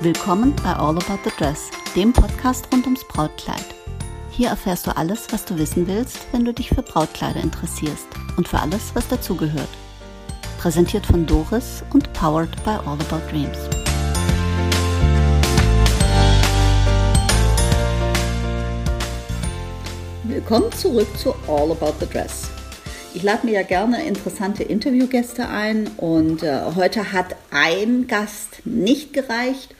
Willkommen bei All About the Dress, dem Podcast rund ums Brautkleid. Hier erfährst du alles, was du wissen willst, wenn du dich für Brautkleider interessierst und für alles, was dazugehört. Präsentiert von Doris und powered by All About Dreams. Willkommen zurück zu All About the Dress. Ich lade mir ja gerne interessante Interviewgäste ein und äh, heute hat ein Gast nicht gereicht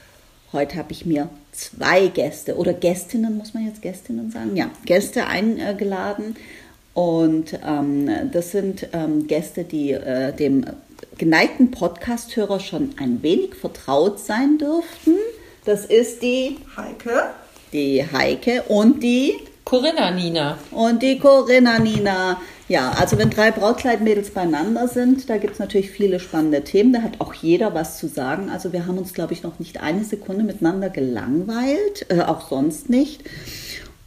Heute habe ich mir zwei Gäste oder Gästinnen, muss man jetzt Gästinnen sagen? Ja, Gäste eingeladen. Und ähm, das sind ähm, Gäste, die äh, dem geneigten Podcasthörer schon ein wenig vertraut sein dürften. Das ist die Heike. Die Heike und die Corinna Nina. Und die Corinna Nina. Ja, also wenn drei Brautkleidmädels beieinander sind, da gibt es natürlich viele spannende Themen. Da hat auch jeder was zu sagen. Also wir haben uns, glaube ich, noch nicht eine Sekunde miteinander gelangweilt, äh, auch sonst nicht.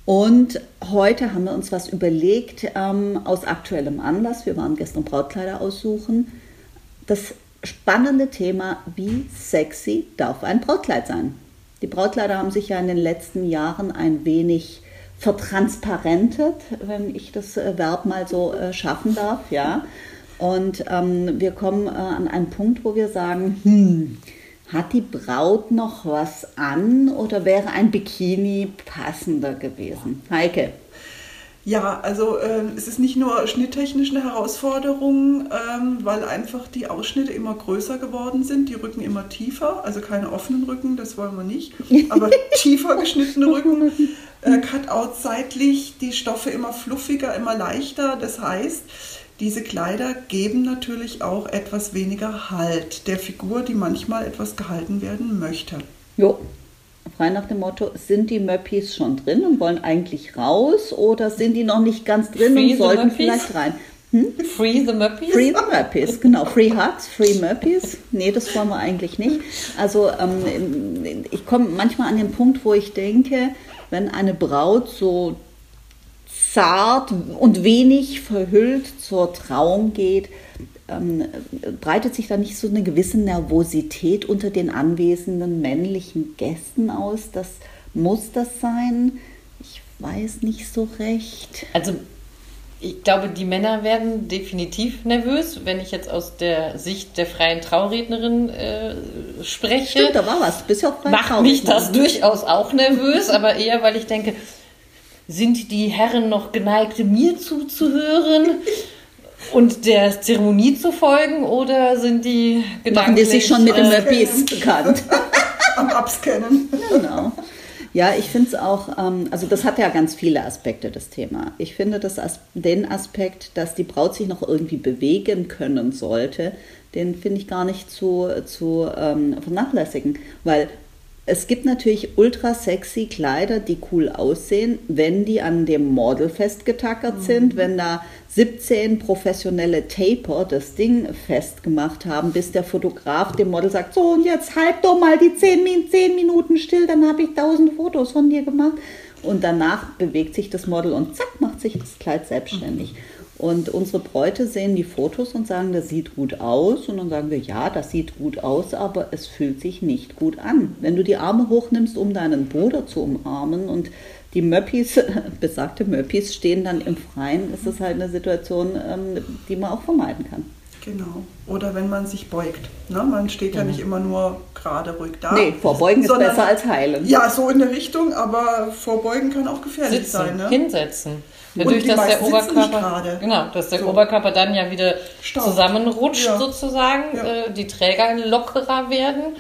Und heute haben wir uns was überlegt ähm, aus aktuellem Anlass. Wir waren gestern Brautkleider aussuchen. Das spannende Thema, wie sexy darf ein Brautkleid sein? Die Brautkleider haben sich ja in den letzten Jahren ein wenig vertransparentet, wenn ich das äh, Verb mal so äh, schaffen darf, ja. Und ähm, wir kommen äh, an einen Punkt, wo wir sagen, hm, hat die Braut noch was an oder wäre ein Bikini passender gewesen? Heike. Ja, also äh, es ist nicht nur schnitttechnisch eine Herausforderung, ähm, weil einfach die Ausschnitte immer größer geworden sind, die Rücken immer tiefer, also keine offenen Rücken, das wollen wir nicht, aber tiefer geschnittene Rücken, äh, Cutout seitlich, die Stoffe immer fluffiger, immer leichter. Das heißt, diese Kleider geben natürlich auch etwas weniger Halt der Figur, die manchmal etwas gehalten werden möchte. Jo, frei nach dem Motto, sind die Möppis schon drin und wollen eigentlich raus oder sind die noch nicht ganz drin Free und sollten vielleicht rein? Hm? Free the Möppis? Free the Möppis, genau. Free Hugs, Free Möppis. Nee, das wollen wir eigentlich nicht. Also ähm, ich komme manchmal an den Punkt, wo ich denke, wenn eine Braut so zart und wenig verhüllt zur Trauung geht, ähm, breitet sich da nicht so eine gewisse Nervosität unter den anwesenden männlichen Gästen aus? Das muss das sein? Ich weiß nicht so recht. Also ich glaube, die Männer werden definitiv nervös, wenn ich jetzt aus der Sicht der freien Traurednerin äh, spreche. Stimmt, da war was. Bist ja auch Macht mich das durchaus auch nervös, aber eher, weil ich denke, sind die Herren noch geneigt, mir zuzuhören? und der Zeremonie zu folgen oder sind die gedanklich... Machen die sich schon mit den Möppis bekannt? Am Abscannen. Genau. Ja, ich finde es auch, ähm, also das hat ja ganz viele Aspekte, das Thema. Ich finde das, den Aspekt, dass die Braut sich noch irgendwie bewegen können sollte, den finde ich gar nicht zu, zu ähm, vernachlässigen, weil es gibt natürlich ultra sexy Kleider, die cool aussehen, wenn die an dem Model festgetackert mhm. sind, wenn da 17 professionelle Taper das Ding festgemacht haben, bis der Fotograf dem Model sagt, so und jetzt halt doch mal die 10, 10 Minuten still, dann habe ich 1000 Fotos von dir gemacht. Und danach bewegt sich das Model und zack, macht sich das Kleid selbstständig. Mhm. Und unsere Bräute sehen die Fotos und sagen, das sieht gut aus. Und dann sagen wir, ja, das sieht gut aus, aber es fühlt sich nicht gut an. Wenn du die Arme hochnimmst, um deinen Bruder zu umarmen und die Möppis, besagte Möppis, stehen dann im Freien, ist das halt eine Situation, ähm, die man auch vermeiden kann. Genau. Oder wenn man sich beugt. Ne? Man steht ja, ja nicht immer nur gerade ruhig da. Nee, vorbeugen ist besser als heilen. Ja, so in der Richtung, aber vorbeugen kann auch gefährlich Sitzen, sein. Ne? Hinsetzen. Dadurch, dass der Oberkörper, genau, dass der so. Oberkörper dann ja wieder Staub. zusammenrutscht ja. sozusagen, ja. Äh, die Träger lockerer werden.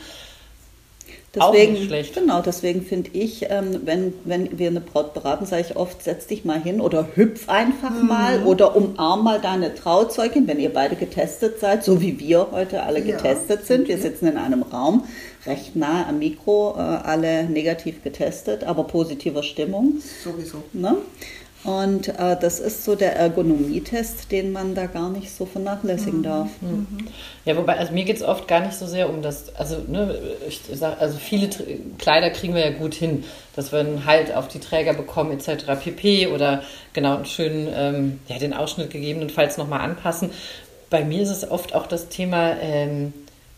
Deswegen, Auch nicht schlecht. Genau, deswegen finde ich, ähm, wenn, wenn wir eine Braut beraten, sage ich oft, setz dich mal hin oder hüpf einfach mhm. mal oder umarm mal deine Trauzeugin, wenn ihr beide getestet seid, so wie wir heute alle ja. getestet sind. Wir sitzen in einem Raum, recht nah am Mikro, äh, alle negativ getestet, aber positiver Stimmung. Sowieso. Ne? Und äh, das ist so der Ergonomietest, den man da gar nicht so vernachlässigen mhm. darf. Mhm. Ja, wobei, also mir geht es oft gar nicht so sehr um das, also ne, ich sag, also viele Kleider kriegen wir ja gut hin, dass wir einen Halt auf die Träger bekommen etc. pp. oder genau einen schönen, ähm, ja, den Ausschnitt gegebenenfalls nochmal anpassen. Bei mir ist es oft auch das Thema, ähm,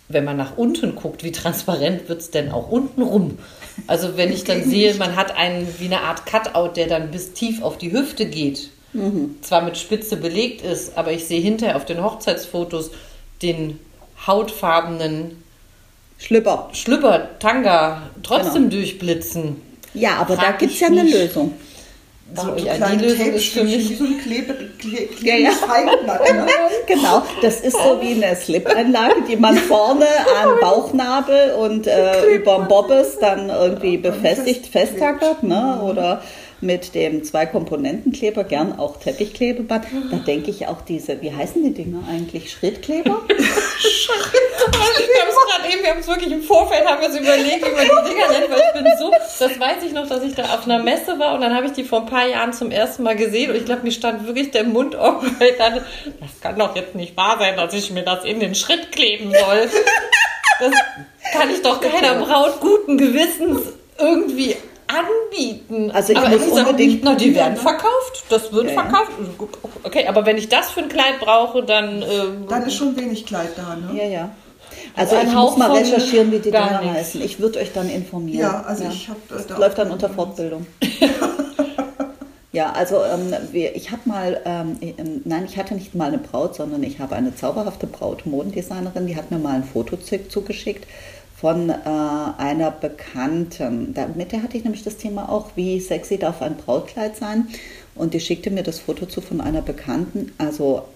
wenn man nach unten guckt, wie transparent wird es denn auch unten rum? Also wenn ich dann sehe, man hat einen wie eine Art Cutout, der dann bis tief auf die Hüfte geht, mhm. zwar mit Spitze belegt ist, aber ich sehe hinterher auf den Hochzeitsfotos den hautfarbenen Schlüpper, Schlüpper Tanga trotzdem genau. durchblitzen. Ja, aber Frag da gibt es ja eine Lösung. So, ja, die Lösung ist für mich wie so ein Klebe, Klebe, ja, ja. ne? genau, das ist so wie eine Slip-Einlage, die man vorne am Bauchnabel und äh, über Bobbes dann irgendwie befestigt, festtackert, ne? oder mit dem Zwei-Komponenten-Kleber, gern auch Teppichklebeband. Da denke ich auch diese, wie heißen die Dinger eigentlich? Schrittkleber? wir haben es gerade eben, wir haben es wirklich im Vorfeld, haben wir es überlegt, wie man die Dinger nennt, weil ich bin so, das weiß ich noch, dass ich da auf einer Messe war und dann habe ich die vor ein paar Jahren zum ersten Mal gesehen und ich glaube, mir stand wirklich der Mund offen, weil ich dachte, das kann doch jetzt nicht wahr sein, dass ich mir das in den Schritt kleben soll. Das kann ich doch keiner Braut guten Gewissens irgendwie anbieten. Also ich aber muss unbedingt. Na, die werden verkauft. Das wird ja, verkauft. Okay, aber wenn ich das für ein Kleid brauche, dann. Ähm, dann ist schon wenig Kleid da, ne? Ja, ja. Also, also ich muss mal recherchieren, wie die Dinger heißen. Ich würde euch dann informieren. Ja, also ja. ich habe. Das läuft dann unter Fortbildung. ja, also ähm, ich habe mal, ähm, ähm, nein, ich hatte nicht mal eine Braut, sondern ich habe eine zauberhafte Braut, Modendesignerin, die hat mir mal ein Foto zugeschickt von äh, einer Bekannten. Mit der hatte ich nämlich das Thema auch, wie sexy darf ein Brautkleid sein. Und die schickte mir das Foto zu von einer Bekannten. Also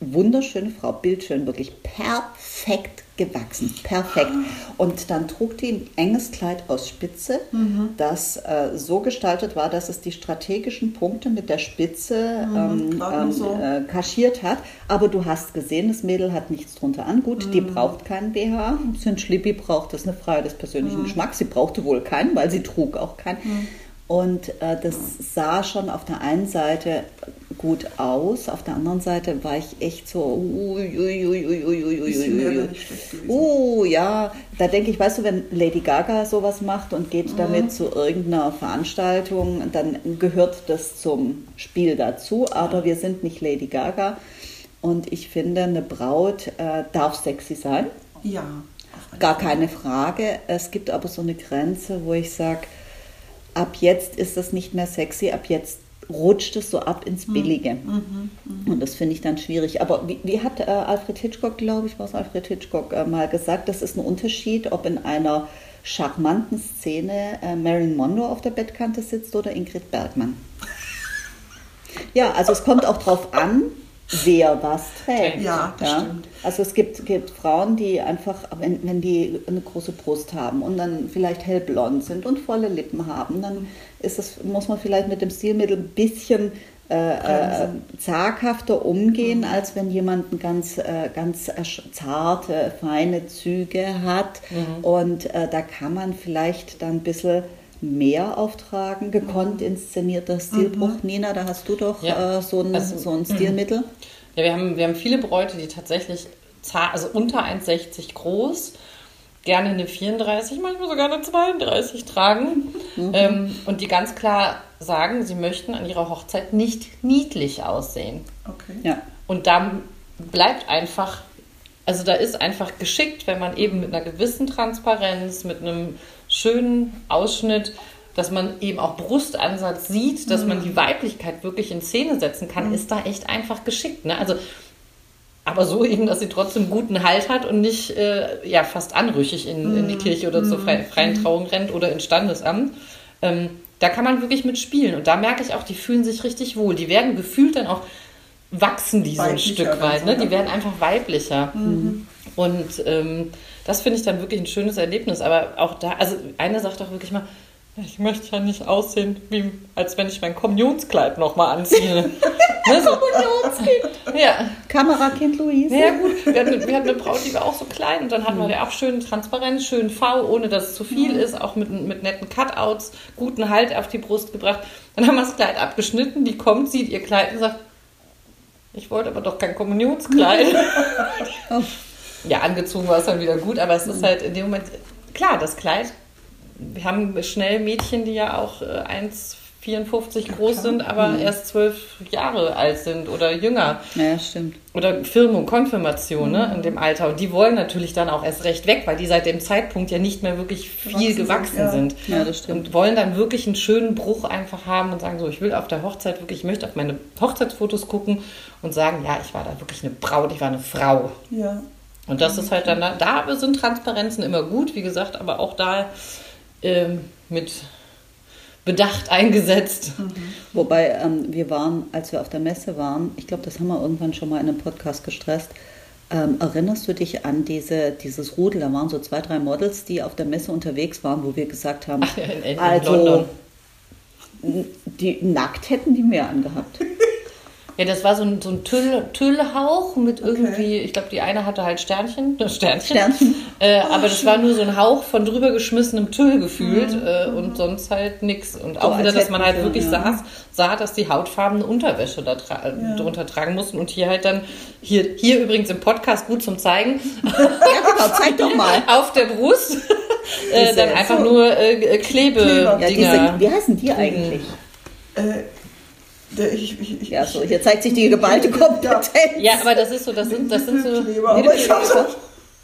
wunderschöne Frau, bildschön, wirklich perfekt gewachsen, perfekt. Und dann trug die ein enges Kleid aus Spitze, mhm. das äh, so gestaltet war, dass es die strategischen Punkte mit der Spitze mhm, ähm, ähm, so. äh, kaschiert hat. Aber du hast gesehen, das Mädel hat nichts drunter an. Gut, mhm. die braucht keinen BH. Sind Schlippi braucht das eine Frage des persönlichen mhm. Geschmacks. Sie brauchte wohl keinen, weil sie trug auch keinen. Mhm. Und äh, das sah schon auf der einen Seite gut aus, auf der anderen Seite war ich echt so. Uh, ja, da denke ich, weißt du, wenn Lady Gaga sowas macht und geht damit mhm. zu irgendeiner Veranstaltung, dann gehört das zum Spiel dazu, aber wir sind nicht Lady Gaga. Und ich finde, eine Braut äh, darf sexy sein. Ja. Gar keine Frage. Es gibt aber so eine Grenze, wo ich sage, ab jetzt ist das nicht mehr sexy, ab jetzt rutscht es so ab ins hm. Billige. Mhm, mh. Und das finde ich dann schwierig. Aber wie, wie hat äh, Alfred Hitchcock, glaube ich, was Alfred Hitchcock äh, mal gesagt, das ist ein Unterschied, ob in einer charmanten Szene äh, Marilyn Monroe auf der Bettkante sitzt oder Ingrid Bergmann. Ja, also es kommt auch drauf an, wer was trägt. Ja, das ja? stimmt. Also es gibt, gibt Frauen, die einfach, wenn, wenn die eine große Brust haben und dann vielleicht hellblond sind und volle Lippen haben, dann ist das, muss man vielleicht mit dem Stilmittel ein bisschen äh, äh, zaghafter umgehen, mhm. als wenn jemand ganz, äh, ganz zarte, feine Züge hat. Mhm. Und äh, da kann man vielleicht dann ein bisschen mehr auftragen, gekonnt mhm. inszenierter Stilbruch. Mhm. Nina, da hast du doch ja. äh, so, ein, also, so ein mhm. Stilmittel. Ja, wir haben, wir haben viele Bräute, die tatsächlich also unter 1,60 groß, gerne eine 34, manchmal sogar eine 32 tragen mhm. ähm, und die ganz klar sagen, sie möchten an ihrer Hochzeit nicht niedlich aussehen. Okay. Ja. Und da bleibt einfach, also da ist einfach geschickt, wenn man eben mit einer gewissen Transparenz, mit einem schönen Ausschnitt, dass man eben auch Brustansatz sieht, dass mhm. man die Weiblichkeit wirklich in Szene setzen kann, mhm. ist da echt einfach geschickt. Ne? Also, aber so eben, dass sie trotzdem guten Halt hat und nicht äh, ja, fast anrüchig in, in die mhm. Kirche oder zur freien, freien mhm. Trauung rennt oder ins Standesamt. Ähm, da kann man wirklich mitspielen. Und da merke ich auch, die fühlen sich richtig wohl. Die werden gefühlt dann auch, wachsen die so ein Stück weit. Ne? Die werden einfach weiblicher. Mhm. Und ähm, das finde ich dann wirklich ein schönes Erlebnis. Aber auch da, also eine sagt doch wirklich mal, ich möchte ja nicht aussehen, wie, als wenn ich mein Kommunionskleid nochmal anziehe. ne, so. Kommunionskind. Ja. Kamerakind Luise. Ja, gut. Wir hatten, wir hatten, eine Braut, die war auch so klein und dann hatten wir mhm. ja auch schön transparent, schön V, ohne dass es zu viel mhm. ist, auch mit, mit netten Cutouts, guten Halt auf die Brust gebracht. Dann haben wir das Kleid abgeschnitten, die kommt, sieht ihr Kleid und sagt, ich wollte aber doch kein Kommunionskleid. oh. Ja, angezogen war es dann wieder gut, aber es ist mhm. halt in dem Moment, klar, das Kleid, wir haben schnell Mädchen, die ja auch 1,65 54 groß sind, aber erst zwölf Jahre alt sind oder jünger. Ja, stimmt. Oder Firmung, Konfirmation ne, in dem Alter. Und die wollen natürlich dann auch erst recht weg, weil die seit dem Zeitpunkt ja nicht mehr wirklich viel Gewachsen gewachsen sind, sind. ja. Ja, das stimmt. Und wollen dann wirklich einen schönen Bruch einfach haben und sagen, so, ich will auf der Hochzeit wirklich, ich möchte auf meine Hochzeitsfotos gucken und sagen, ja, ich war da wirklich eine Braut, ich war eine Frau. Ja. Und das ist halt dann, da, da sind Transparenzen immer gut, wie gesagt, aber auch da ähm, mit Bedacht eingesetzt. Wobei ähm, wir waren, als wir auf der Messe waren, ich glaube, das haben wir irgendwann schon mal in einem Podcast gestresst. Ähm, erinnerst du dich an diese, dieses Rudel? Da waren so zwei, drei Models, die auf der Messe unterwegs waren, wo wir gesagt haben, Ach in- in also London. die nackt hätten die mehr angehabt. Ja, das war so ein, so ein Tüll, Tüllhauch mit irgendwie, ich glaube, die eine hatte halt Sternchen, äh, Sternchen. Sternchen. Äh, aber das war nur so ein Hauch von drüber geschmissenem Tüll gefühlt äh, und sonst halt nix. Und auch als wieder, dass man halt sie, wirklich ja. saß, sah, dass die hautfarbene Unterwäsche da tra Ja. drunter tragen mussten und hier halt dann, hier, hier übrigens im Podcast gut zum Zeigen, Ja, genau, zeig doch mal. auf der Brust äh, dann einfach so- nur äh, Klebe-Dinger. Ja, diese, wie heißen die eigentlich? Äh, ich, ich, ich, Ja, so, hier zeigt sich die geballte. Kompetenz. ja, aber das ist so, das sind, das sind so. Nippelkleber, aber ich hab's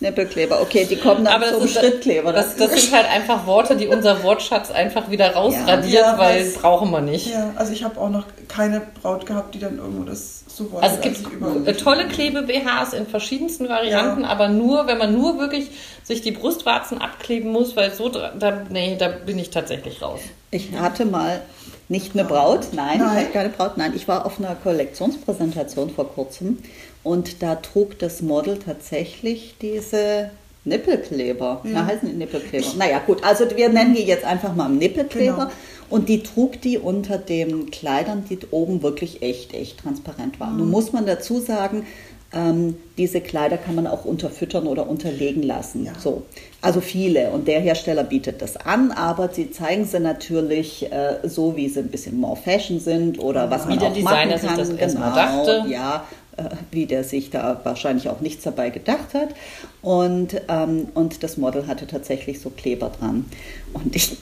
Nippelkleber, okay, die kommen dann Aber das zum ist- Schrittkleber. Das, das sind halt einfach Worte, die unser Wortschatz einfach wieder rausradiert, Ja, ja, weil was- brauchen wir nicht. Ja, also ich habe auch noch keine Braut gehabt, die dann irgendwo das so wollte. Also es gibt äh, tolle Klebe-BHs in verschiedensten Varianten, Ja. aber nur, wenn man nur wirklich sich die Brustwarzen abkleben muss, weil so, da, nee, da bin ich tatsächlich raus. Ich hatte mal nicht eine Braut, nein, Nein. ich hatte keine Braut, nein, ich war auf einer Kollektionspräsentation vor kurzem und da trug das Model tatsächlich diese Nippelkleber. Ja. Na, heißen die Nippelkleber? Naja, gut, also wir nennen die jetzt einfach mal Nippelkleber. Genau. Und die trug die unter den Kleidern, die oben wirklich echt, echt transparent waren. Mhm. Nun muss man dazu sagen, ähm, diese Kleider kann man auch unterfüttern oder unterlegen lassen. Ja. So. Also viele. Und der Hersteller bietet das an, aber sie zeigen sie natürlich äh, so, wie sie ein bisschen more fashion sind oder was Wie man der auch Designer machen sich kann. das erstmal genau, dachte. Ja, wie der sich da wahrscheinlich auch nichts dabei gedacht hat. Und, ähm, und das Model hatte tatsächlich so Kleber dran. Und ich,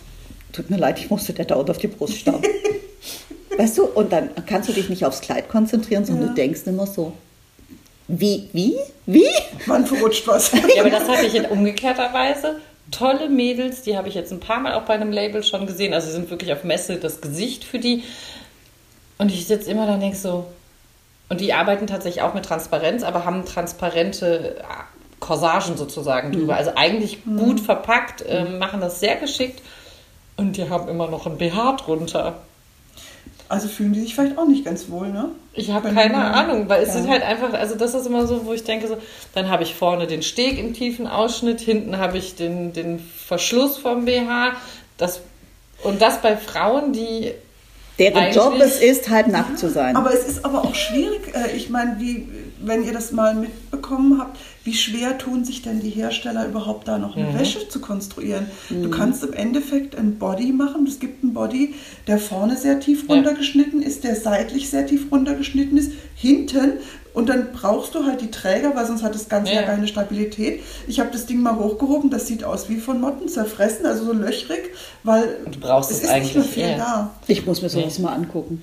tut mir leid, ich musste der dauernd auf die Brust starren. weißt du, und dann kannst du dich nicht aufs Kleid konzentrieren, sondern Ja. du denkst immer so, wie, wie, wie? Wann verrutscht was? Ja, aber das hatte ich in umgekehrter Weise. Tolle Mädels, die habe ich jetzt ein paar Mal auch bei einem Label schon gesehen. Also sie sind wirklich auf Messe das Gesicht für die. Und ich sitze immer da und denke so, und die arbeiten tatsächlich auch mit Transparenz, aber haben transparente äh, Corsagen sozusagen drüber. Also eigentlich gut verpackt, ähm, machen das sehr geschickt. Und die haben immer noch ein BH drunter. Also fühlen die sich vielleicht auch nicht ganz wohl, ne? Ich habe keine Ahnung, weil es Ja. ist halt einfach, also das ist immer so, wo ich denke, so, dann habe ich vorne den Steg im tiefen Ausschnitt, hinten habe ich den, den Verschluss vom BH. Das, und das bei Frauen, die Deren Eigentlich- Job es ist, halb nackt zu sein. Aber es ist aber auch schwierig, äh, ich meine, wie, wenn ihr das mal mitbekommen habt, wie schwer tun sich denn die Hersteller überhaupt da noch eine Mhm. Wäsche zu konstruieren? Du kannst im Endeffekt ein Body machen, es gibt einen Body, der vorne sehr tief Ja. runtergeschnitten ist, der seitlich sehr tief runtergeschnitten ist, hinten und dann brauchst du halt die Träger, weil sonst hat das Ganze ja, Ja. keine Stabilität. Ich habe das Ding mal hochgehoben, das sieht aus wie von Motten zerfressen, also so löchrig, weil Du brauchst es ist nicht mehr eigentlich, viel ja. da. Ich muss mir sowas mal angucken.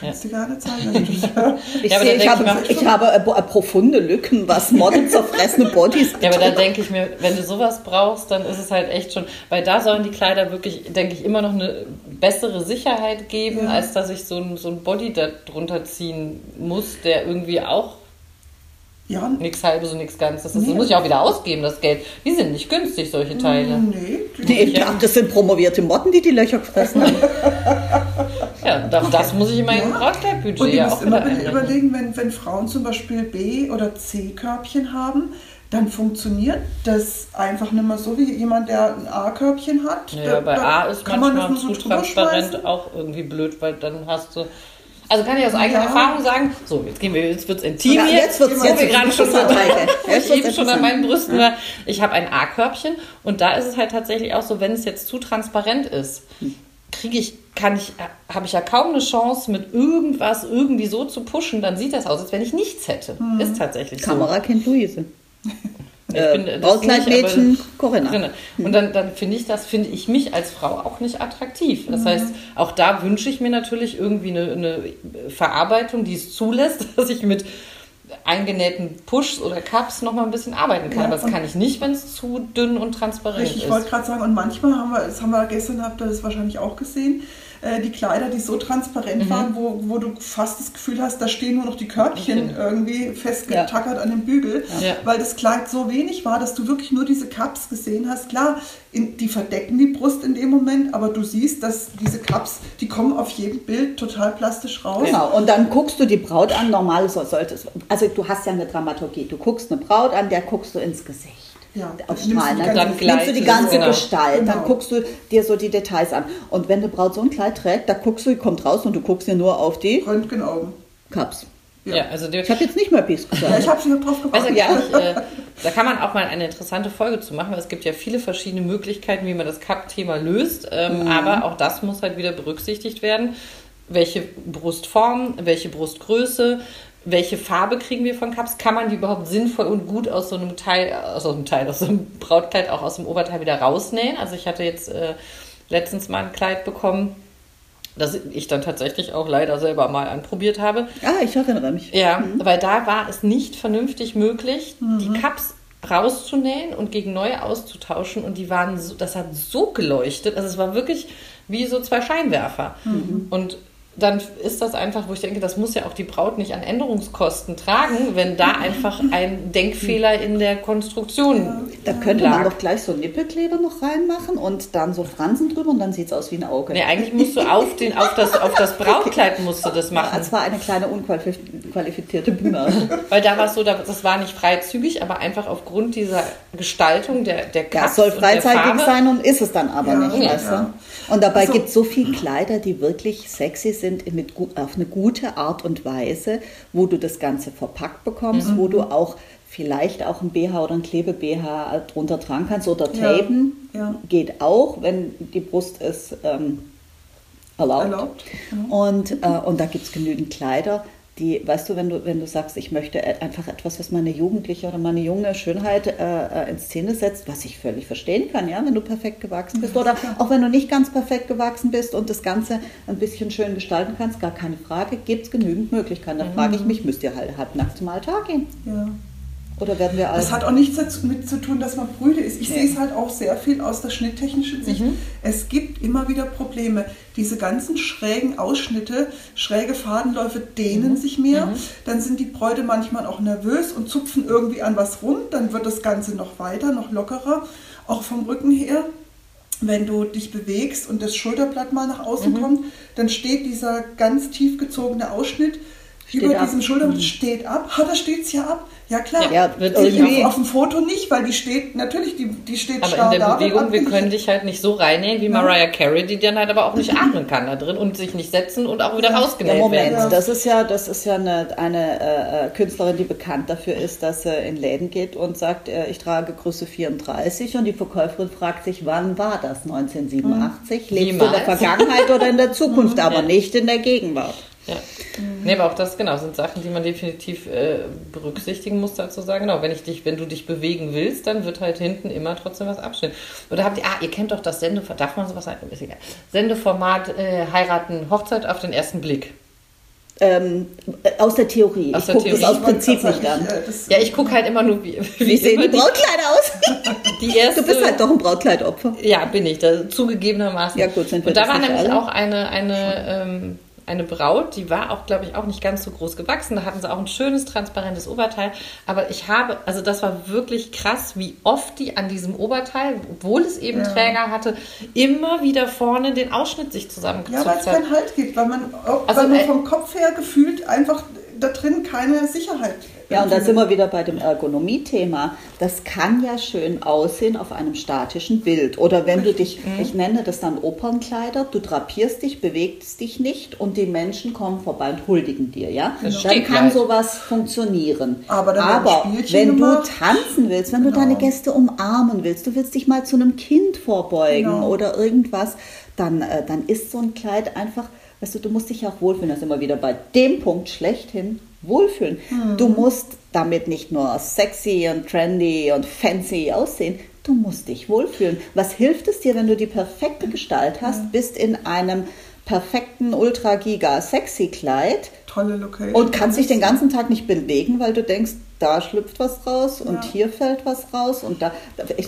Kannst du nicht zeigen. Also Ich, Ja, sehe, ich, habe, ich ich habe äh, äh, profunde Lücken, was modenzerfressene Bodies Ja, aber da denke ich mir, wenn du sowas brauchst, dann ist es halt echt schon, weil da sollen die Kleider wirklich, denke ich, immer noch eine bessere Sicherheit geben, Ja. als dass ich so ein, so ein Body da drunter ziehen muss, der irgendwie auch ja, nichts halbes und nichts ganzes. Das Nee. muss ich auch wieder ausgeben, das Geld. Die sind nicht günstig, solche Teile. nee. Die, ich dachte, das sind promovierte Motten, die die Löcher gefressen haben. Ja, das, das muss ich in mein Ja. Und Brautkleidbudget ja auch immer überlegen, wenn, wenn Frauen zum Beispiel B- oder C-Körbchen haben, dann funktioniert das einfach nicht mehr so wie jemand, der ein A-Körbchen hat. Ja, Da- bei da A ist kann man manchmal das nur zu so drüber transparent auch irgendwie blöd, weil dann hast du. Also kann ich aus eigener Ja. Erfahrung sagen, so, jetzt gehen wir, jetzt wird's intim Ja, hier. jetzt wird's- wo jetzt wir wird's gerade schon Jetzt ich eben schon an meinen Brüsten war. Ich habe ein A-Körbchen und da ist es halt tatsächlich auch so, wenn es jetzt zu transparent ist, kriege ich, kann ich, habe ich ja kaum eine Chance, mit irgendwas irgendwie so zu pushen, dann sieht das aus, als wenn ich nichts hätte. Mhm. Ist tatsächlich so. Kamerakind Luise. Äh, das Brautkleidmädchen Corinna. Und dann, dann finde ich das, finde ich mich als Frau auch nicht attraktiv. Das heißt, auch da wünsche ich mir natürlich irgendwie eine, eine Verarbeitung, die es zulässt, dass ich mit eingenähten Pushs oder Cups noch mal ein bisschen arbeiten kann. Ja, Aber das kann ich nicht, wenn es zu dünn und transparent Richtig, ich ist. wollte gerade sagen, und manchmal haben wir, das haben wir gestern, habt ihr das wahrscheinlich auch gesehen, äh, die Kleider, die so transparent waren, wo, wo du fast das Gefühl hast, da stehen nur noch die Körbchen Okay. irgendwie festgetackert an dem Bügel, Ja. weil das Kleid so wenig war, dass du wirklich nur diese Cups gesehen hast. Klar, in, die verdecken die Brust in dem Moment, aber du siehst, dass diese Cups, die kommen auf jedem Bild total plastisch raus. Genau, und dann guckst du die Braut an, normal so sollte es, also du hast ja eine Dramaturgie, du guckst eine Braut an, der guckst du ins Gesicht. Ja, Auf dann nimmst du Strahlen, die dann, ganze- dann nimmst du die ganze genau. Gestalt, dann Genau. guckst du dir so die Details an. Und wenn eine Braut so ein Kleid trägt, da guckst du, die kommt raus und du guckst dir nur auf die Röntgenaugen. Cups. ja. also die, Ich habe jetzt nicht mehr Ja, gesagt. ich habe schon drauf gewartet. ja gar nicht, äh, da kann man auch mal eine interessante Folge zu machen, weil es gibt ja viele verschiedene Möglichkeiten, wie man das Cup-Thema löst. Ähm, Aber auch das muss halt wieder berücksichtigt werden. Welche Brustform, welche Brustgröße, welche Farbe kriegen wir von Cups? Kann man die überhaupt sinnvoll und gut aus so einem Teil, aus so einem Teil, aus so einem Brautkleid, auch aus dem Oberteil wieder rausnähen? Also ich hatte jetzt äh, letztens mal ein Kleid bekommen, das ich dann tatsächlich auch leider selber mal anprobiert habe. Ah, ich erinnere mich. Ja, weil da war es nicht vernünftig möglich, die Cups rauszunähen und gegen neue auszutauschen und die waren so, das hat so geleuchtet, also es war wirklich wie so zwei Scheinwerfer. Und dann ist das einfach, wo ich denke, das muss ja auch die Braut nicht an Änderungskosten tragen, wenn da einfach ein Denkfehler in der Konstruktion Da könnte man lag. doch gleich so Nippelkleber noch reinmachen und dann so Fransen drüber und dann sieht es aus wie ein Auge. Nee, eigentlich musst du auf, den, auf, das, auf das Brautkleid musst du das machen. Es war eine kleine unqualifizierte Bühne. Weil da war es so, da- das war nicht freizügig, aber einfach aufgrund dieser Gestaltung der, der Ja, Cups es soll freizeitig sein und ist es dann aber Ja, nicht, ja. weißt du? Und dabei Also- gibt es so viele Kleider, die wirklich sexy sind mit, gu- auf eine gute Art und Weise, wo du das Ganze verpackt bekommst, Mhm. wo du auch vielleicht auch ein BH oder ein Klebe-BH drunter tragen kannst oder Ja, tapen. ja. Geht auch, wenn die Brust ist ähm, erlaubt. Erlaubt, genau. Und, äh, und da gibt es genügend Kleider, die, weißt du, wenn du, wenn du sagst, ich möchte e- einfach etwas, was meine jugendliche oder meine junge Schönheit äh, äh, in Szene setzt, was ich völlig verstehen kann, ja, wenn du perfekt gewachsen bist. Oder auch wenn du nicht ganz perfekt gewachsen bist und das Ganze ein bisschen schön gestalten kannst, gar keine Frage, gibt es genügend Möglichkeiten. Da frage ich mich, müsst ihr halt halbnackt zum Altar gehen? Ja. Oder werden wir alle. Das hat auch nichts damit zu tun, dass man brüde ist. Ich Nee. sehe es halt auch sehr viel aus der schnitttechnischen Sicht. Es gibt immer wieder Probleme. Diese ganzen schrägen Ausschnitte, schräge Fadenläufe dehnen sich mehr. Dann sind die Bräute manchmal auch nervös und zupfen irgendwie an was rum. Dann wird das Ganze noch weiter, noch lockerer. Auch vom Rücken her. Wenn du dich bewegst und das Schulterblatt mal nach Mhm. außen kommt, dann steht dieser ganz tief gezogene Ausschnitt Steht über ab. diesem Schulterblatt steht ab. Ha, da steht es ja ab. Ja klar. Ja, wird irgendwie- auf, auf dem Foto nicht, weil die steht, natürlich, die, die steht Aber starr in der da, Bewegung, wir können dich halt nicht so reinnähen wie Mariah Carey, die dann halt aber auch nicht atmen kann da drin und sich nicht setzen und auch wieder Ja. Ja, rausgenäht Moment, werden. das ist ja, das ist ja eine, eine äh, äh, Künstlerin, die bekannt dafür ist, dass sie in Läden geht und sagt, äh, ich trage Größe 34 und die Verkäuferin fragt sich, wann war das? 1987? Lebst du in der Niemals. Vergangenheit oder in der Zukunft, aber nicht in der Gegenwart. Ja. Nee, aber auch das, genau, sind Sachen, die man definitiv äh, berücksichtigen muss, dazu sagen, genau, wenn ich dich, wenn du dich bewegen willst, dann wird halt hinten immer trotzdem was abschneiden. Oder habt ihr, ah, ihr kennt doch das Sendeformat, darf man sowas sagen? Ist egal. Sendeformat äh, Heiraten, Hochzeit auf den ersten Blick. Ähm, äh, aus der Theorie. Aus ich der gucke das Theorie. aus Prinzip nicht an. Ja, ich gucke halt immer nur, wie, Wie sehen die Brautkleider aus? die erste, Du bist halt doch ein Brautkleidopfer. Ja, bin ich, da, zugegebenermaßen. Ja, gut, sind wir Und da war nämlich alle? auch eine, eine, ähm, eine Braut, die war auch, glaube ich, auch nicht ganz so groß gewachsen. Da hatten sie auch ein schönes, transparentes Oberteil. Aber ich habe, also das war wirklich krass, wie oft die an diesem Oberteil, obwohl es eben Ja. Träger hatte, immer wieder vorne den Ausschnitt sich Ja, zusammengezupft weil es hat. keinen Halt gibt, weil man, auch, Also, weil man äh, vom Kopf her gefühlt einfach da drin keine Sicherheit Ja, und da sind wir wieder bei dem Ergonomie-Thema. Das kann ja schön aussehen auf einem statischen Bild. Oder wenn du dich, Mhm. ich nenne das dann Opernkleider, du drapierst dich, bewegst dich nicht und die Menschen kommen vorbei und huldigen dir, ja? Das Dann kann gleich. sowas funktionieren. Aber Aber wenn gemacht. du tanzen willst, wenn du Genau. deine Gäste umarmen willst, du willst dich mal zu einem Kind vorbeugen Genau. oder irgendwas, dann, äh, dann ist so ein Kleid einfach weißt du, du musst dich ja auch wohlfühlen, das ist immer wieder bei dem Punkt schlechthin, wohlfühlen. Du musst damit nicht nur sexy und trendy und fancy aussehen, du musst dich wohlfühlen. Was hilft es dir, wenn du die perfekte Gestalt hast, bist in einem perfekten Ultra Giga Sexy Kleid Tolle Location. und kannst dich den ganzen Tag nicht bewegen, weil du denkst, da schlüpft was raus und Ja. hier fällt was raus und da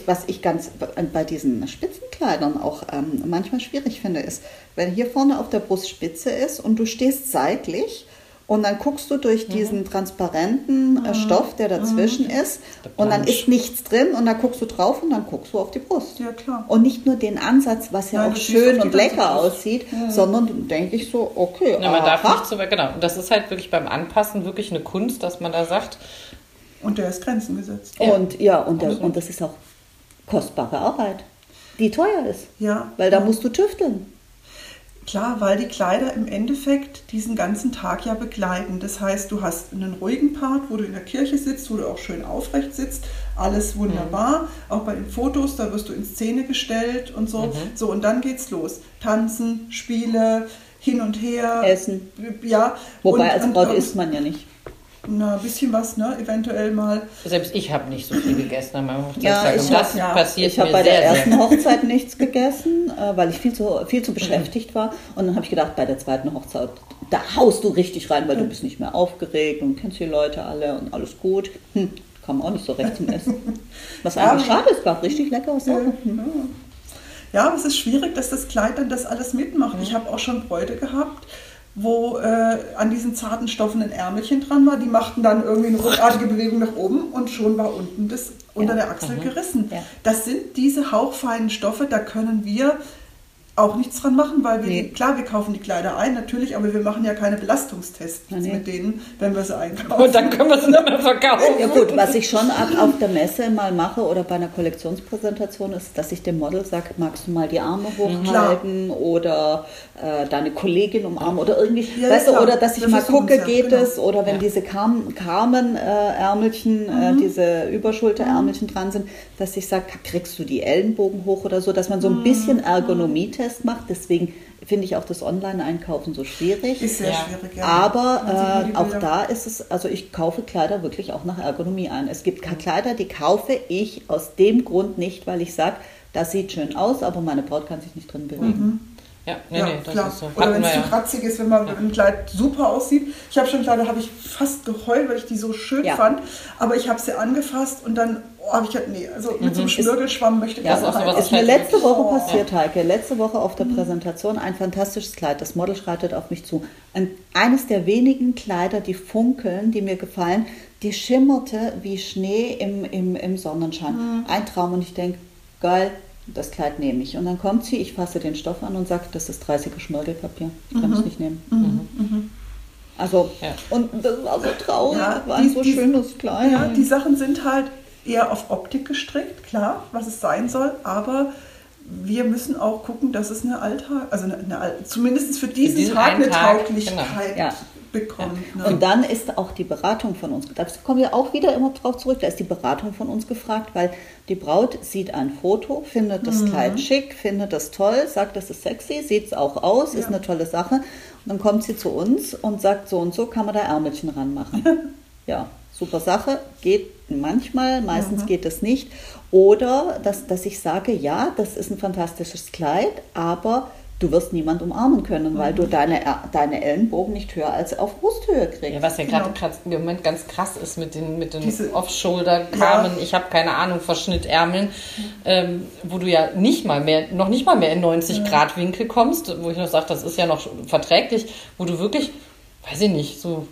was ich ganz bei diesen Spitzenkleidern auch ähm, manchmal schwierig finde ist, wenn hier vorne auf der Brust Spitze ist und du stehst seitlich und dann guckst du durch diesen transparenten Mhm. äh, Stoff, der dazwischen ist und dann ist nichts drin und dann guckst du drauf und dann guckst du auf die Brust. Ja, klar. Und nicht nur den Ansatz, was ja Nein, auch schön und lecker Brust. aussieht, sondern denke ich so, okay, Ja, man darf aha. nicht so weit, genau. Und das ist halt wirklich beim Anpassen wirklich eine Kunst, dass man da sagt, Und der ist Grenzen gesetzt. Ja. Und ja, und, der, und das ist auch kostbare Arbeit, die teuer ist. Ja. Weil da musst du tüfteln. Klar, weil die Kleider im Endeffekt diesen ganzen Tag ja begleiten. Das heißt, du hast einen ruhigen Part, wo du in der Kirche sitzt, wo du auch schön aufrecht sitzt. Alles wunderbar. Auch bei den Fotos, da wirst du in Szene gestellt und so. So, und dann geht's los. Tanzen, Spiele, hin und her. Essen. Ja. Wobei und, als Braut isst man ja nicht. Na, ein bisschen was, ne? Eventuell mal. selbst ich habe nicht so viel gegessen an meinem Ja, Hochzeitstag. ich und das hab- ja, passiert Ich habe bei der sehr, ersten sehr. Hochzeit nichts gegessen, äh, weil ich viel zu, viel zu beschäftigt war. Und dann habe ich gedacht, bei der zweiten Hochzeit, da haust du richtig rein, weil du bist nicht mehr aufgeregt und kennst die Leute alle und alles gut. Hm, kam auch nicht so recht zum Essen. Was Ja, eigentlich schade ist, gab richtig leckere Sachen. Ja, aber es ist schwierig, dass das Kleid dann das alles mitmacht. Ich habe auch schon Bräute gehabt, wo äh, an diesen zarten Stoffen ein Ärmelchen dran war. Die machten dann irgendwie eine ruckartige Bewegung nach oben und schon war unten das unter der Achsel gerissen. Ja. Das sind diese hauchfeinen Stoffe, da können wir auch nichts dran machen, weil wir, Nee. klar, wir kaufen die Kleider ein, natürlich, aber wir machen ja keine Belastungstests nee. mit denen, wenn wir sie einkaufen. Und dann können wir es nicht mehr verkaufen. Ja gut, was ich schon ab, auf der Messe mal mache oder bei einer Kollektionspräsentation ist, dass ich dem Model sage, magst du mal die Arme hochhalten oder äh, deine Kollegin umarmen oder irgendwie, Ja, weißt du, klar. oder dass ich Wir mal gucke, ja, geht genau. es oder wenn Ja. diese Carmen, Carmen äh, Ärmelchen, äh, diese Überschulterärmelchen dran sind, dass ich sage, kriegst du die Ellenbogen hoch oder so, dass man so ein bisschen Ergonomietest macht. Deswegen finde ich auch das Online-Einkaufen so schwierig. Ist sehr Ja. schwierig, ja. Aber äh, auch da ist es, also ich kaufe Kleider wirklich auch nach Ergonomie ein. Es gibt Kleider, die kaufe ich aus dem Grund nicht, weil ich sage, das sieht schön aus, aber meine Braut kann sich nicht drin bewegen. Ja, nee, ja, nee, das klar. ist so. Oder wenn es zu ja. kratzig ist, wenn man ein Kleid super aussieht. Ich habe schon Kleider, habe ich fast geheult, weil ich die so schön Ja. fand. Aber ich habe sie angefasst und dann habe ich gedacht, nee, also mit so einem Schmirgelschwamm möchte ich Ja, das ist auch sowas ist mir halt letzte Woche Oh. passiert, Heike. Letzte Woche auf der Präsentation ein fantastisches Kleid. Das Model schreitet auf mich zu. Ein, eines der wenigen Kleider, die funkeln, die mir gefallen, die schimmerte wie Schnee im, im, im Sonnenschein. Ein Traum und ich denke, geil, das Kleid nehme ich. Und dann kommt sie, ich fasse den Stoff an und sage, das ist 30er Schmirgelpapier. Ich kann es nicht nehmen. Also, Ja. und das war so traurig, Ja, war ein die- so die- schönes Kleid. Ja, die Sachen sind halt eher auf Optik gestrickt, klar, was es sein soll, aber wir müssen auch gucken, dass es eine Alltag, also eine, eine, All- zumindest für diesen, diesen Tag eine Tag, Tauglichkeit genau. Ja. bekommt. Ne? Und dann ist auch die Beratung von uns, da kommen wir auch wieder immer drauf zurück, da ist die Beratung von uns gefragt, weil die Braut sieht ein Foto, findet das Kleid schick, findet das toll, sagt, das ist sexy, sieht es auch aus, ist Ja. eine tolle Sache. Und dann kommt sie zu uns und sagt, so und so kann man da Ärmelchen ranmachen. ja, super Sache, geht manchmal, meistens geht es nicht. Oder dass, dass ich sage, ja, das ist ein fantastisches Kleid, aber du wirst niemand umarmen können, weil du deine, deine Ellenbogen nicht höher als auf Brusthöhe kriegst. Ja, was ja gerade Genau. krass- im Moment ganz krass ist mit den, mit den Diese- Off-Shoulder-Kamen, ich habe keine Ahnung, Verschnittärmeln, ähm, wo du ja nicht mal mehr, noch nicht mal mehr in 90 Grad Winkel kommst, wo ich noch sage, das ist ja noch verträglich, wo du wirklich, weiß ich nicht, so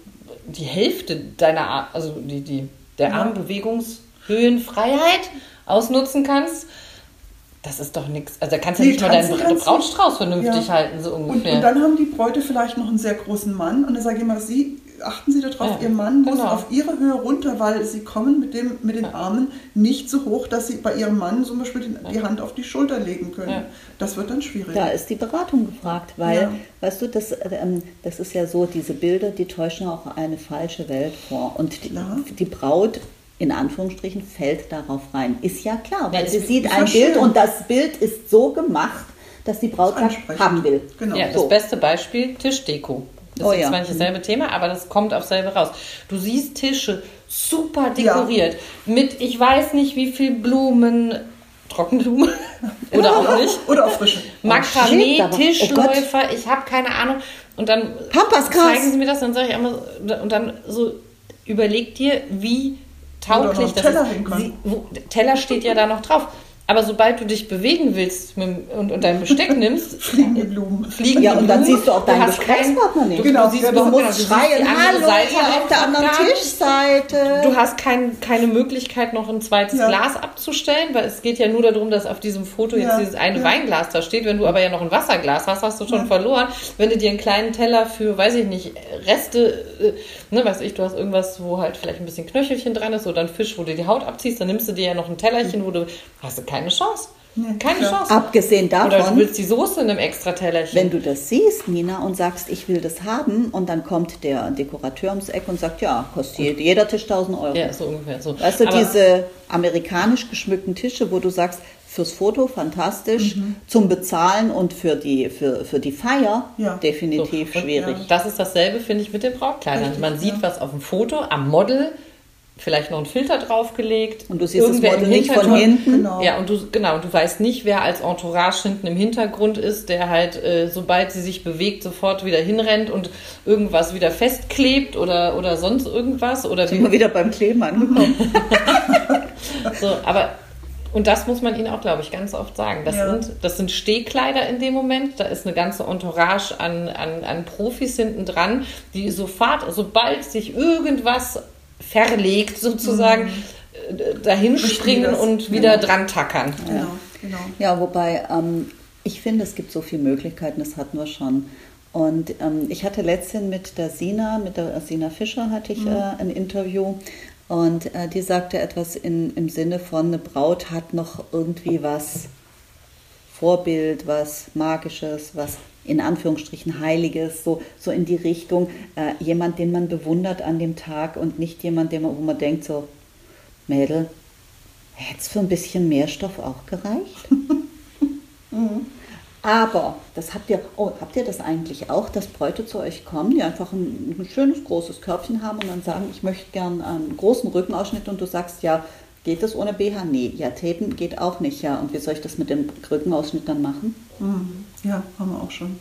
die Hälfte deiner, Ar- also die, die, der Ja. Armbewegungshöhenfreiheit ausnutzen kannst. Das ist doch nichts. Also da kannst du Nee, nicht mal deinen. Brautstrauß vernünftig Ja. halten, so Und, ungefähr. und dann haben die Bräute vielleicht noch einen sehr großen Mann und dann sage ich immer, Sie, achten Sie darauf, Ja, Ihr Mann muss genau. auf Ihre Höhe runter, weil Sie kommen mit, dem, mit den Armen nicht so hoch, dass Sie bei Ihrem Mann zum Beispiel die, die Hand auf die Schulter legen können. Ja. Das wird dann schwierig. Da ist die Beratung gefragt, weil, Ja. weißt du, das, ähm, das ist ja so, diese Bilder, die täuschen auch eine falsche Welt vor. Und die, die Braut, in Anführungsstrichen, fällt darauf rein. Ist ja klar, weil Ja, sie sieht ein ja Bild schön. und das Bild ist so gemacht, dass die Braut Ansprechend. haben will. Genau. Ja, das So. beste Beispiel, Tischdeko. Das Oh ist ja. zwar nicht dasselbe Thema, aber das kommt auf selbe raus. Du siehst Tische super dekoriert mit ich weiß nicht wie viel Blumen, Trockenblumen oder auch nicht. Oder auch frische. Makramee, aber- oh Tischläufer, ich habe keine Ahnung. Und dann Pampasgras. zeigen sie mir das, dann sage ich einmal, und dann so, überleg dir, wie tauglich das Teller ist. Sie, wo, Teller steht ja da noch drauf. Aber sobald du dich bewegen willst mit, und, und dein Besteck nimmst, Fliegende Blumen. fliegen Ja, die und dann siehst du auch du deinen hast kein- Gesprächspartner nicht. Du, Genau, du siehst, ja, du du musst siehst schreien, die hallo, Seite auf der anderen. Tischseite. Du hast kein, keine Möglichkeit, noch ein zweites Ja. Glas abzustellen, weil es geht ja nur darum, dass auf diesem Foto jetzt Ja, dieses eine ja. Weinglas da steht. Wenn du aber ja noch ein Wasserglas hast, hast du schon verloren. Wenn du dir einen kleinen Teller für, weiß ich nicht, Reste, äh, ne, weiß ich, du hast irgendwas, wo halt vielleicht ein bisschen Knöchelchen dran ist oder ein Fisch, wo du die Haut abziehst, dann nimmst du dir ja noch ein Tellerchen, wo du, hast du keine Chance. Nee, keine klar. Chance. Abgesehen Oder du davon, willst die Soße in einem extra Tellerchen. wenn du das siehst, Nina, und sagst, ich will das haben, und dann kommt der Dekorateur ums Eck und sagt, ja, kostet jeder Tisch 1000 Euro. ja, so ungefähr so. Weißt du, Aber- diese amerikanisch geschmückten Tische, wo du sagst, fürs Foto fantastisch, Mhm. zum Bezahlen und für die, für, für die Feier Ja. definitiv So, schwierig. Das ist dasselbe, finde ich, mit den Brautkleidern. Man sieht ja. was auf dem Foto, am Model, vielleicht noch einen Filter draufgelegt. Und du siehst das Model nicht von hinten. Genau. Ja, und du, genau, du weißt nicht, wer als Entourage hinten im Hintergrund ist, der halt, äh, sobald sie sich bewegt, sofort wieder hinrennt und irgendwas wieder festklebt oder, oder sonst irgendwas. Oder Sind wir wieder beim Kleben angekommen. so, aber und das muss man ihnen auch, glaube ich, ganz oft sagen. Das, Ja. sind, das sind Stehkleider in dem Moment. Da ist eine ganze Entourage an, an, an Profis hinten dran, die sofort, sobald sich irgendwas verlegt, sozusagen, äh, dahin springen und wieder dran tackern. Genau, genau. Ja, wobei ähm, ich finde, es gibt so viele Möglichkeiten, das hatten wir schon. Und ähm, ich hatte letztens mit der Sina, mit der Sina Fischer hatte ich äh, ein Interview. Und äh, die sagte etwas in, im Sinne von, eine Braut hat noch irgendwie was Vorbild, was Magisches, was in Anführungsstrichen Heiliges, so, so in die Richtung, äh, jemand, den man bewundert an dem Tag und nicht jemand, den man, wo man denkt, so, Mädel, hätte es für ein bisschen mehr Stoff auch gereicht? Aber, das habt ihr, oh, habt ihr das eigentlich auch, dass Bräute zu euch kommen, die einfach ein, ein schönes großes Körbchen haben und dann sagen, ich möchte gern einen großen Rückenausschnitt und du sagst, ja, geht das ohne BH? Nee, ja, Tapen geht auch nicht, ja. Und wie soll ich das mit dem Rückenausschnitt dann machen? Mhm. Ja, haben wir auch schon.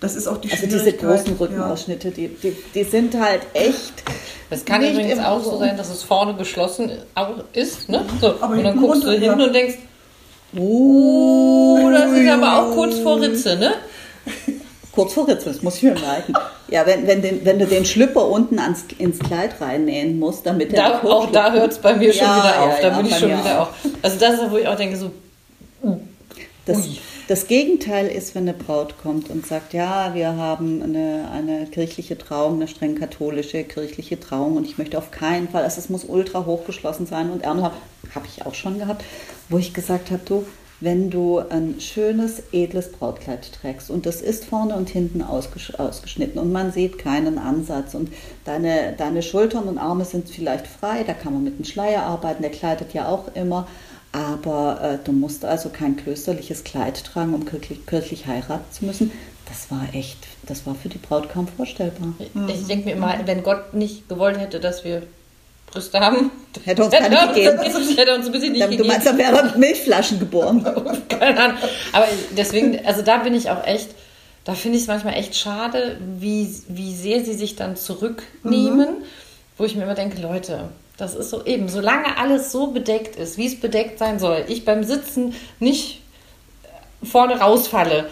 Das ist auch die Also diese großen Rückenausschnitte, die, die, die sind halt echt. Das kann nicht übrigens immer auch so sein, dass es vorne geschlossen auch ist. Ne? So, Aber und dann guckst du runter, hin ja. und denkst, oh, das ist aber auch kurz vor Ritze, ne? Kurz vor das muss ich mir merken. Ja, wenn, wenn, den, wenn du den Schlüpper unten ans, ins Kleid reinnähen musst, damit der Da, auch da hört es bei mir schon Ja, wieder auf. ja, da ja, bin ich schon wieder auch. Also das ist, wo ich auch denke, so, Das, Ui. das Gegenteil ist, wenn eine Braut kommt und sagt, ja, wir haben eine, eine kirchliche Trauung, eine streng katholische kirchliche Trauung und ich möchte auf keinen Fall, also es muss ultra hochgeschlossen sein und Ärmel habe hab ich auch schon gehabt, wo ich gesagt habe, du, wenn du ein schönes, edles Brautkleid trägst. Und das ist vorne und hinten ausgesch ausgeschnitten. Und man sieht keinen Ansatz. Und deine, deine Schultern und Arme sind vielleicht frei, da kann man mit einem Schleier arbeiten, der kleidet ja auch immer, aber äh, du musst also kein klösterliches Kleid tragen, um kirchlich, kirchlich heiraten zu müssen. Das war echt, das war für die Braut kaum vorstellbar. ich denke mir immer, wenn Gott nicht gewollt hätte, dass wir Brüste haben, Hätte uns keine gegeben. hätte uns ein bisschen nicht Du meinst, dann wäre er mit Milchflaschen geboren. Keine Ahnung. Aber deswegen, also da bin ich auch echt, da finde ich es manchmal echt schade, wie, wie sehr sie sich dann zurücknehmen, wo ich mir immer denke, Leute, das ist so eben, solange alles so bedeckt ist, wie es bedeckt sein soll, ich beim Sitzen nicht vorne rausfalle,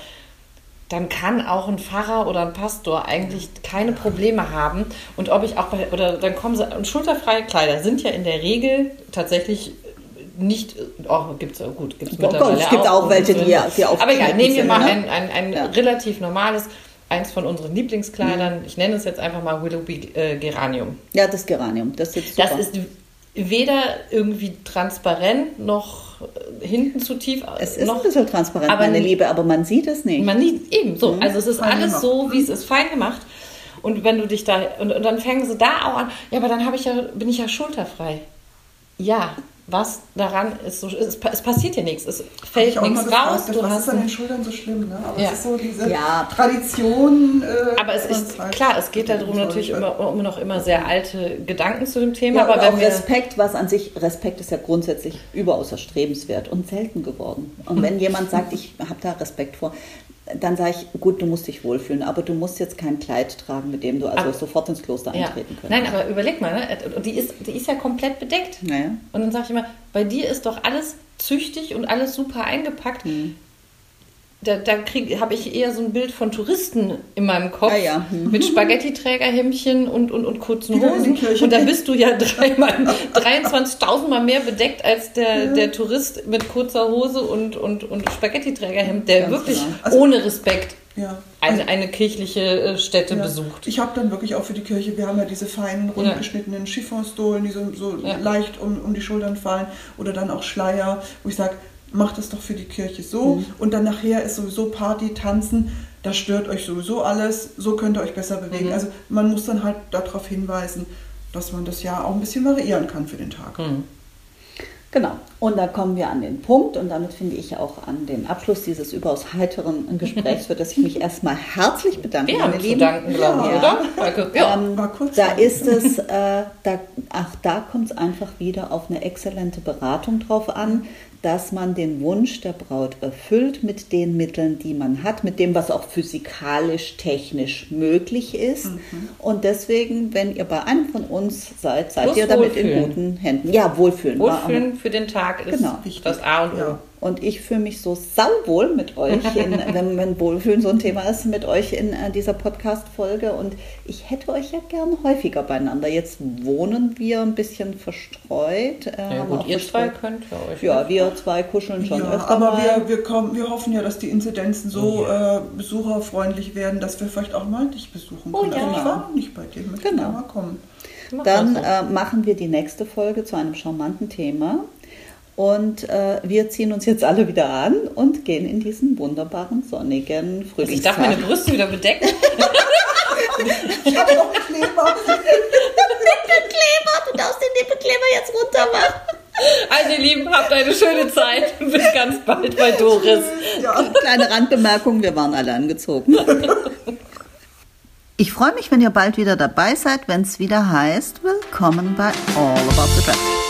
dann kann auch ein Pfarrer oder ein Pastor eigentlich keine Probleme haben. Und ob ich auch bei, oder dann kommen sie, und schulterfreie Kleider sind ja in der Regel tatsächlich nicht, oh, gibt's gut, gibt's Oh Gott, mittlerweile es gibt auch welche, die- die Aber egal, aufgeschnitten nehmen wir mal ne? ein, ein, ein Ja. relativ normales, eins von unseren Lieblingskleidern, ich nenne es jetzt einfach mal Willoughby äh, Geranium. Ja, das Geranium, das sitzt super. Das ist weder irgendwie transparent noch hinten zu tief. es ist noch, ein bisschen transparent, aber meine Liebe, aber man sieht es nicht. man nicht, eben so. Also es ist alles gemacht. so, wie es ist, fein gemacht. Und wenn du dich da, und, und dann fangen sie da auch an, ja, aber dann habe ich ja, bin ich ja schulterfrei. Ja, was daran ist so, es, es passiert ja nichts, es fällt auch mal nichts gefragt, raus. Du was hast ist an den Schultern so schlimm, ne? Aber Ja. es ist so diese Ja. Tradition. Äh, Aber es ist halt klar, es geht darum natürlich immer, um noch immer sehr alte Gedanken zu dem Thema. Ja, aber aber wenn auch wir, Respekt, was an sich, Respekt ist ja grundsätzlich überaus erstrebenswert und selten geworden. Und wenn jemand sagt, ich habe da Respekt vor, dann sage ich, gut, du musst dich wohlfühlen, aber du musst jetzt kein Kleid tragen, mit dem du also Aber- sofort ins Kloster ja. eintreten könntest. Nein, aber überleg mal, ne? die, ist, die ist ja komplett bedeckt. Naja. Und dann sage ich immer, bei dir ist doch alles züchtig und alles super eingepackt. Hm. Da, da habe ich eher so ein Bild von Touristen in meinem Kopf Ah ja, hm. mit Spaghetti-Trägerhämmchen und, und, und kurzen Hosen. Und da bist du ja dreimal, 23.000 Mal mehr bedeckt als der, der Tourist mit kurzer Hose und, und, und Spaghetti-Trägerhemd, der Ganz wirklich genau. Also- ohne Respekt Ja. eine, eine kirchliche äh, Stätte Ja. besucht. Ich habe dann wirklich auch für die Kirche, wir haben ja diese feinen, rund Ja. geschnittenen Chiffonstolen, die so, so Ja. leicht um, um die Schultern fallen oder dann auch Schleier, wo ich sage, macht das doch für die Kirche so Mhm. und dann nachher ist sowieso Party, Tanzen, das stört euch sowieso alles, so könnt ihr euch besser bewegen. Mhm. Also man muss dann halt darauf hinweisen, dass man das ja auch ein bisschen variieren kann für den Tag. Mhm. Genau. Und da kommen wir an den Punkt und damit finde ich auch an den Abschluss dieses überaus heiteren Gesprächs, für das ich mich erstmal herzlich bedanke, haben meine zu Lieben. danken, glaube ich, Ja. oder? Danke. Ja. Ähm, War kurz da lang. ist es, äh, da, ach, da kommt es einfach wieder auf eine exzellente Beratung drauf an, dass man den Wunsch der Braut erfüllt mit den Mitteln, die man hat, mit dem, was auch physikalisch, technisch möglich ist. Mhm. Und deswegen, wenn ihr bei einem von uns seid, seid Plus ihr damit in wohlfühlen. guten Händen. Ja, wohlfühlen. Wohlfühlen für den Tag ist Genau. das A und O. Ja. Und ich fühle mich so sauwohl mit euch, in, wenn, wenn Wohlfühlen so ein Thema ist, mit euch in äh, dieser Podcast-Folge. Und ich hätte euch ja gern häufiger beieinander. Jetzt wohnen wir ein bisschen verstreut. Äh, Ja, gut, ihr zwei könnt ja euch. Ja, wir zwei kuscheln schon Ja, öfter aber mal. wir, wir, kommen, wir hoffen ja, dass die Inzidenzen so äh, besucherfreundlich werden, dass wir vielleicht auch mal dich besuchen Oh können. Also ja. ich war noch nicht bei dir, möchte Genau. mal kommen. Machen Dann äh, machen wir die nächste Folge zu einem charmanten Thema. Und äh, wir ziehen uns jetzt alle wieder an und gehen in diesen wunderbaren, sonnigen Frühlingstag. Also ich darf meine Brüste wieder bedecken. Ich habe noch einen Kleber. Kleber, du darfst den Nippelkleber jetzt runter machen. Also ihr Lieben, habt eine schöne Zeit. Bis ganz bald bei Doris. Ja. Kleine Randbemerkung, wir waren alle angezogen. Ich freue mich, wenn ihr bald wieder dabei seid, wenn es wieder heißt, willkommen bei All About the Dress.